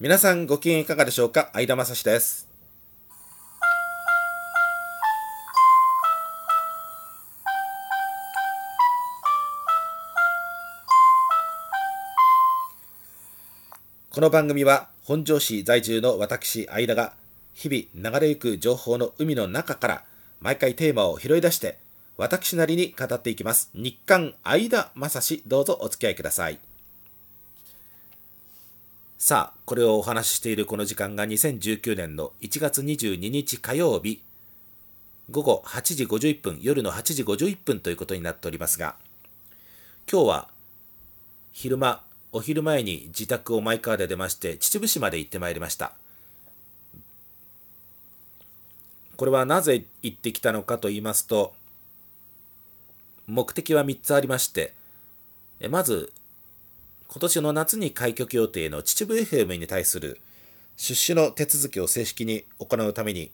皆さんご機嫌いかがでしょうか？相田正史です。この番組は本庄市在住の私相田が日々流れゆく情報の海の中から毎回テーマを拾い出して私なりに語っていきます。日刊相田正史どうぞお付き合いください。さあ、これをお話ししているこの時間が2019年の1月22日火曜日、午後8時51分、夜の8時51分ということになっておりますが、今日は昼間、お昼前に自宅をマイカーで出まして、秩父市まで行ってまいりました。これはなぜ行ってきたのかと言いますと、目的は3つありまして、まず、今年の夏に開局予定の秩父 FM に対する出資の手続きを正式に行うために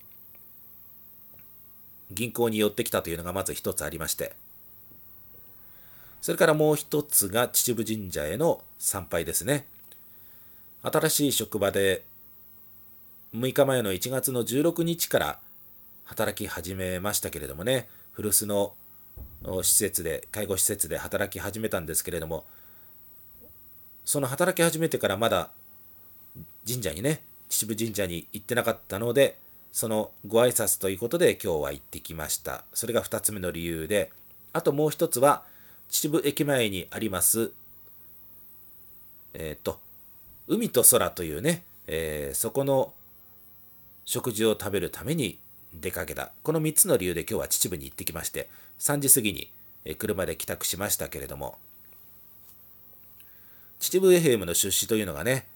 銀行に寄ってきたというのがまず一つありましてそれからもう一つが秩父神社への参拝ですね。新しい職場で6日前の1月の16日から働き始めましたけれどもね古巣の施設で介護施設で働き始めたんですけれどもその働き始めてからまだ神社にね、秩父神社に行ってなかったので、そのご挨拶ということで今日は行ってきました。それが2つ目の理由で、あともう一つは、秩父駅前にあります、えっ、と、海と空というね、えーそこの食事を食べるために出かけた。この3つの理由で今日は秩父に行ってきまして、3時過ぎに車で帰宅しましたけれども、秩父 FM の出資というのがね、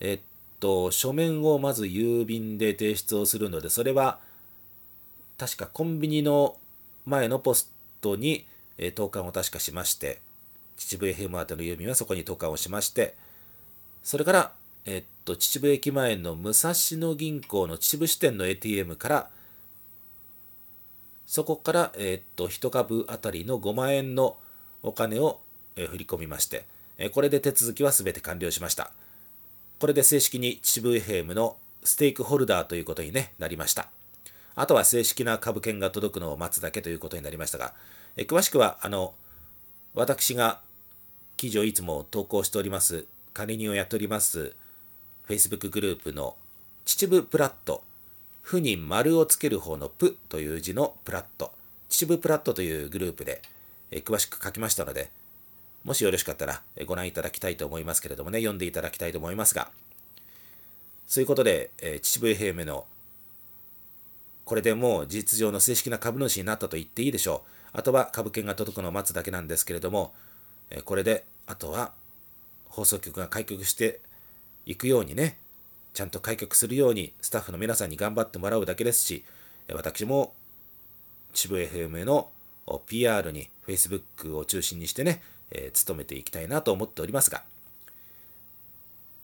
えっと、書面をまず郵便で提出をするので、それは確かコンビニの前のポストに、え投函を確かしまして、秩父 FM 宛ての郵便はそこに投函をしまして、それから、えっと、秩父駅前の武蔵野銀行の秩父支店の ATM から、そこから、えっと、1株あたりの5万円のお金を、え振り込みまして、えこれで手続きはすべて完了しました。これで正式に秩父 FM のステークホルダーということに、ね、なりました。あとは正式な株券が届くのを待つだけということになりましたが、え詳しくは、あの、私が記事をいつも投稿しております、管理人をやっております、Facebook グループの秩父プラット、負に丸をつける方のプという字のプラット、秩父プラットというグループで、え詳しく書きましたので、もしよろしかったらご覧いただきたいと思いますけれどもね、読んでいただきたいと思いますが、そういうことで、え秩父 FM のこれでもう事実上の正式な株主になったと言っていいでしょう。あとは株券が届くのを待つだけなんですけれども、えこれであとは放送局が開局していくようにね、ちゃんと開局するようにスタッフの皆さんに頑張ってもらうだけですし、私も秩父 FM の PR に Facebook を中心にしてね、えー努めていきたいなと思っておりますが、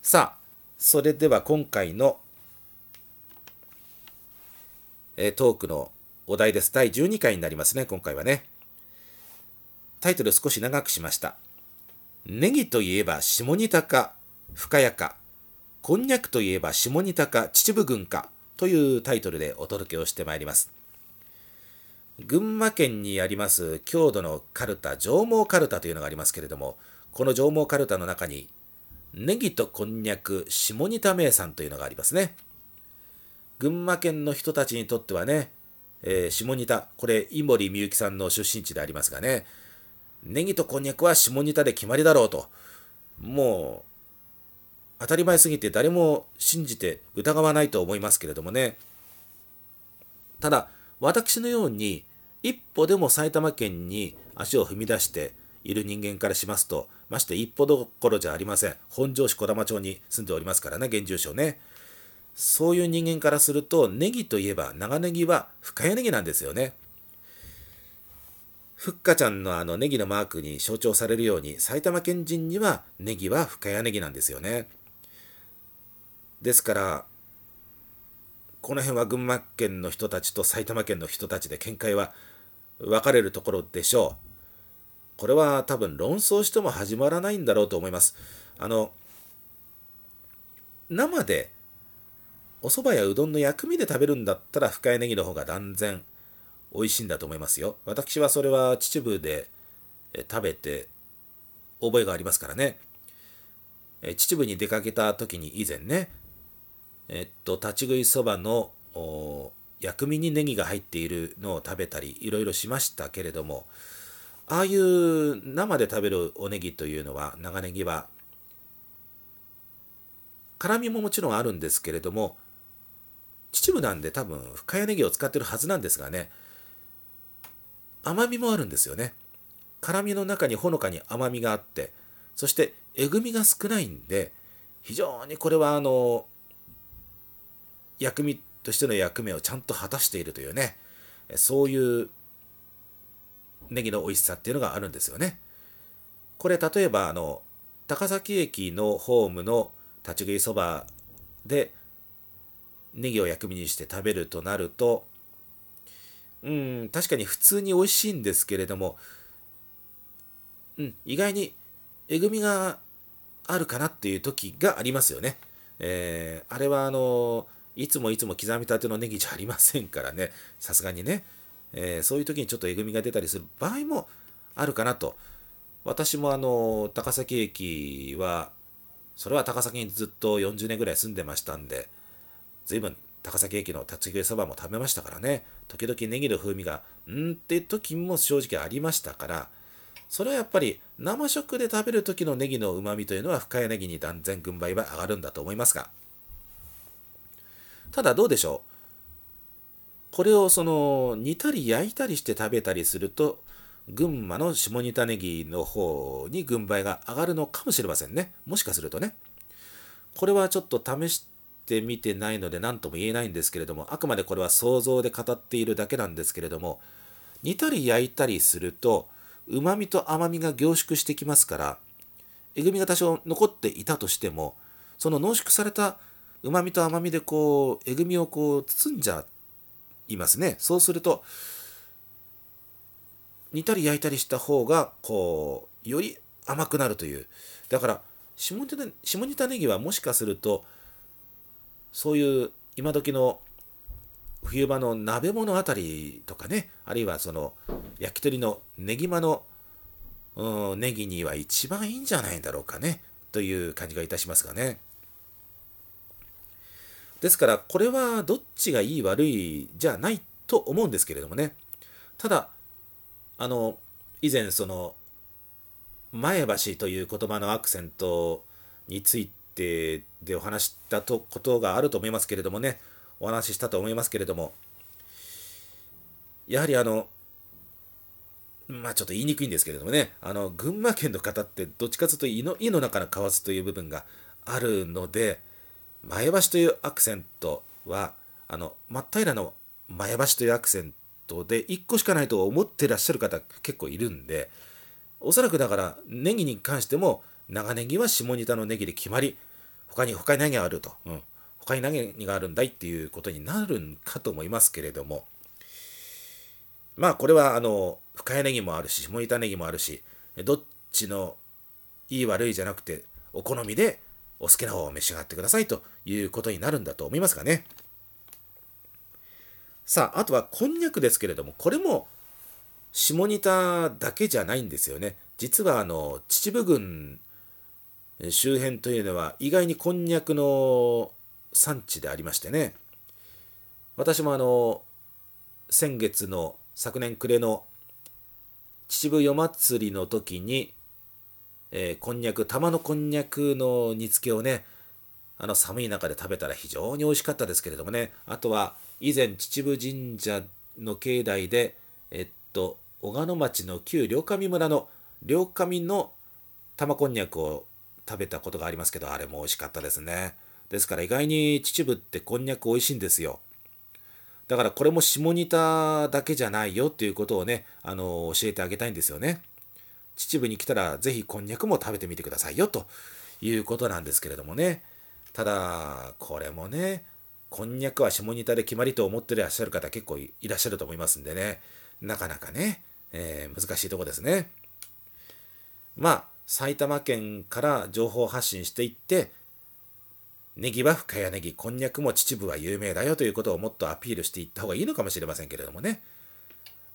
さあ、それでは今回の、えートークのお題です。第12回になりますね、今回はね。タイトル少し長くしました。ネギといえば下仁田か深谷か、こんにゃくといえば下仁田か秩父郡かというタイトルでお届けをしてまいります。群馬県にあります郷土のカルタ、上毛カルタというのがありますけれども、この上毛カルタの中に、ネギとこんにゃく下仁田名産というのがありますね。群馬県の人たちにとってはね、えー下仁田、これ、井森美幸さんの出身地でありますがね、ネギとこんにゃくは下仁田で決まりだろうと、もう、当たり前すぎて誰も信じて疑わないと思いますけれどもね。ただ、私のように、一歩でも埼玉県に足を踏み出している人間からしますと、まして一歩どころじゃありません。本庄市児玉町に住んでおりますからね、現住所ね。そういう人間からすると、ネギといえば長ネギは深谷ネギなんですよね。ふっかちゃんのあのネギのマークに象徴されるように、埼玉県人にはネギは深谷ネギなんですよね。ですから、この辺は群馬県の人たちと埼玉県の人たちで見解は分かれるところでしょう。これは多分論争しても始まらないんだろうと思います。あの、生でお蕎麦やうどんの薬味で食べるんだったら深谷ネギの方が断然美味しいんだと思いますよ。私はそれは秩父で食べて覚えがありますからね。秩父に出かけた時に以前ね、えっと、立ち食いそばの薬味にネギが入っているのを食べたりいろいろしましたけれどもああいう生で食べるおネギというのは長ネギは辛みももちろんあるんですけれども秩父なんで多分深谷ネギを使ってるはずなんですがね甘みもあるんですよね。辛みの中にほのかに甘みがあってそしてえぐみが少ないんで非常にこれはあの薬味としての役目をちゃんと果たしているというねそういうネギの美味しさっていうのがあるんですよね。これ例えばあの高崎駅のホームの立ち食いそばでネギを薬味にして食べるとなるとうん確かに普通に美味しいんですけれども、うん、意外にえぐみがあるかなっていう時がありますよね。えー、あれはあのいつもいつも刻みたてのネギじゃありませんからね。さすがにね、えー、そういう時にちょっとえぐみが出たりする場合もあるかなと。私もあの高崎駅はそれは高崎にずっと40年ぐらい住んでましたんで、随分高崎駅の立ち食いそばも食べましたからね、時々ネギの風味が、んって時も正直ありましたから、それはやっぱり生食で食べる時のネギのうまみというのは深谷ネギに断然軍配は上がるんだと思いますが、ただどうでしょう？これをその煮たり焼いたりして食べたりすると群馬の下仁田ネギの方に軍配が上がるのかもしれませんね。もしかするとね。これはちょっと試してみてないので何とも言えないんですけれども、あくまでこれは想像で語っているだけなんですけれども、煮たり焼いたりすると、うまみと甘みが凝縮してきますから、えぐみが多少残っていたとしても、その濃縮されたうまみと甘みでこう、えぐみをこう包んじゃいますね。そうすると、煮たり焼いたりした方がこうより甘くなるというだから下仁田下仁田ネギはもしかするとそういう今時の冬場の鍋物あたりとかねあるいはその焼き鳥のネギまの、うん、ネギには一番いいんじゃないんだろうかねという感じがいたしますがねですからこれはどっちがいい悪いじゃないと思うんですけれどもね。ただあの以前その前橋という言葉のアクセントについてでお話したとことがあると思いますけれどもね。お話ししたと思いますけれども。やはりあのまあちょっと言いにくいんですけれどもね。あの群馬県の方ってどっちかというと胃の胃の中の蛙という部分があるので前橋というアクセントはあの真っ平らの前橋というアクセントで1個しかないと思ってらっしゃる方結構いるんでおそらくだからネギに関しても長ネギは下仁田のネギで決まり他に他に何があると、うん、他に何があるんだいっていうことになるんかと思いますけれどもまあこれはあの深谷ネギもあるし下仁田ネギもあるしどっちのいい悪いじゃなくてお好みでお好きな方を召し上がってくださいということになるんだと思いますがね。さあ、あとはこんにゃくですけれども、これも下仁田だけじゃないんですよね。実はあの秩父郡周辺というのは意外にこんにゃくの産地でありましてね。私もあの先月の昨年暮れの秩父夜祭りの時に、えー、こんにゃく玉のこんにゃくの煮付けをねあの寒い中で食べたら非常に美味しかったですけれどもね。あとは以前秩父神社の境内でえっと小鹿野町の旧両上村の両上の玉こんにゃくを食べたことがありますけどあれも美味しかったですね。ですから意外に秩父ってこんにゃく美味しいんですよ。だからこれも下仁田だけじゃないよっていうことをねあの教えてあげたいんですよね。秩父に来たら是非こんにゃくも食べてみてくださいよということなんですけれどもねただこれもねこんにゃくは下仁田で決まりと思ってらっしゃる方結構いらっしゃると思いますんでね、なかなかね、えー、難しいとこですね。まあ、埼玉県から情報発信していって、ネギは深谷ネギ、こんにゃくも秩父は有名だよということをもっとアピールしていった方がいいのかもしれませんけれどもね。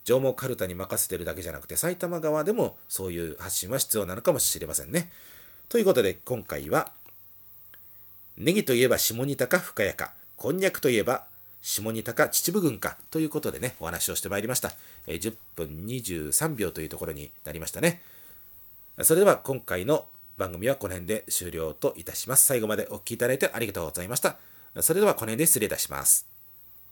上毛かるたに任せてるだけじゃなくて埼玉側でもそういう発信は必要なのかもしれませんね。ということで今回はネギといえば下仁田か深谷かこんにゃくといえば下仁田か秩父郡かということでねお話をしてまいりました。え10分23秒というところになりましたね。それでは今回の番組はこの辺で終了といたします。最後までお聴きいただいてありがとうございました。それではこの辺で失礼いたします。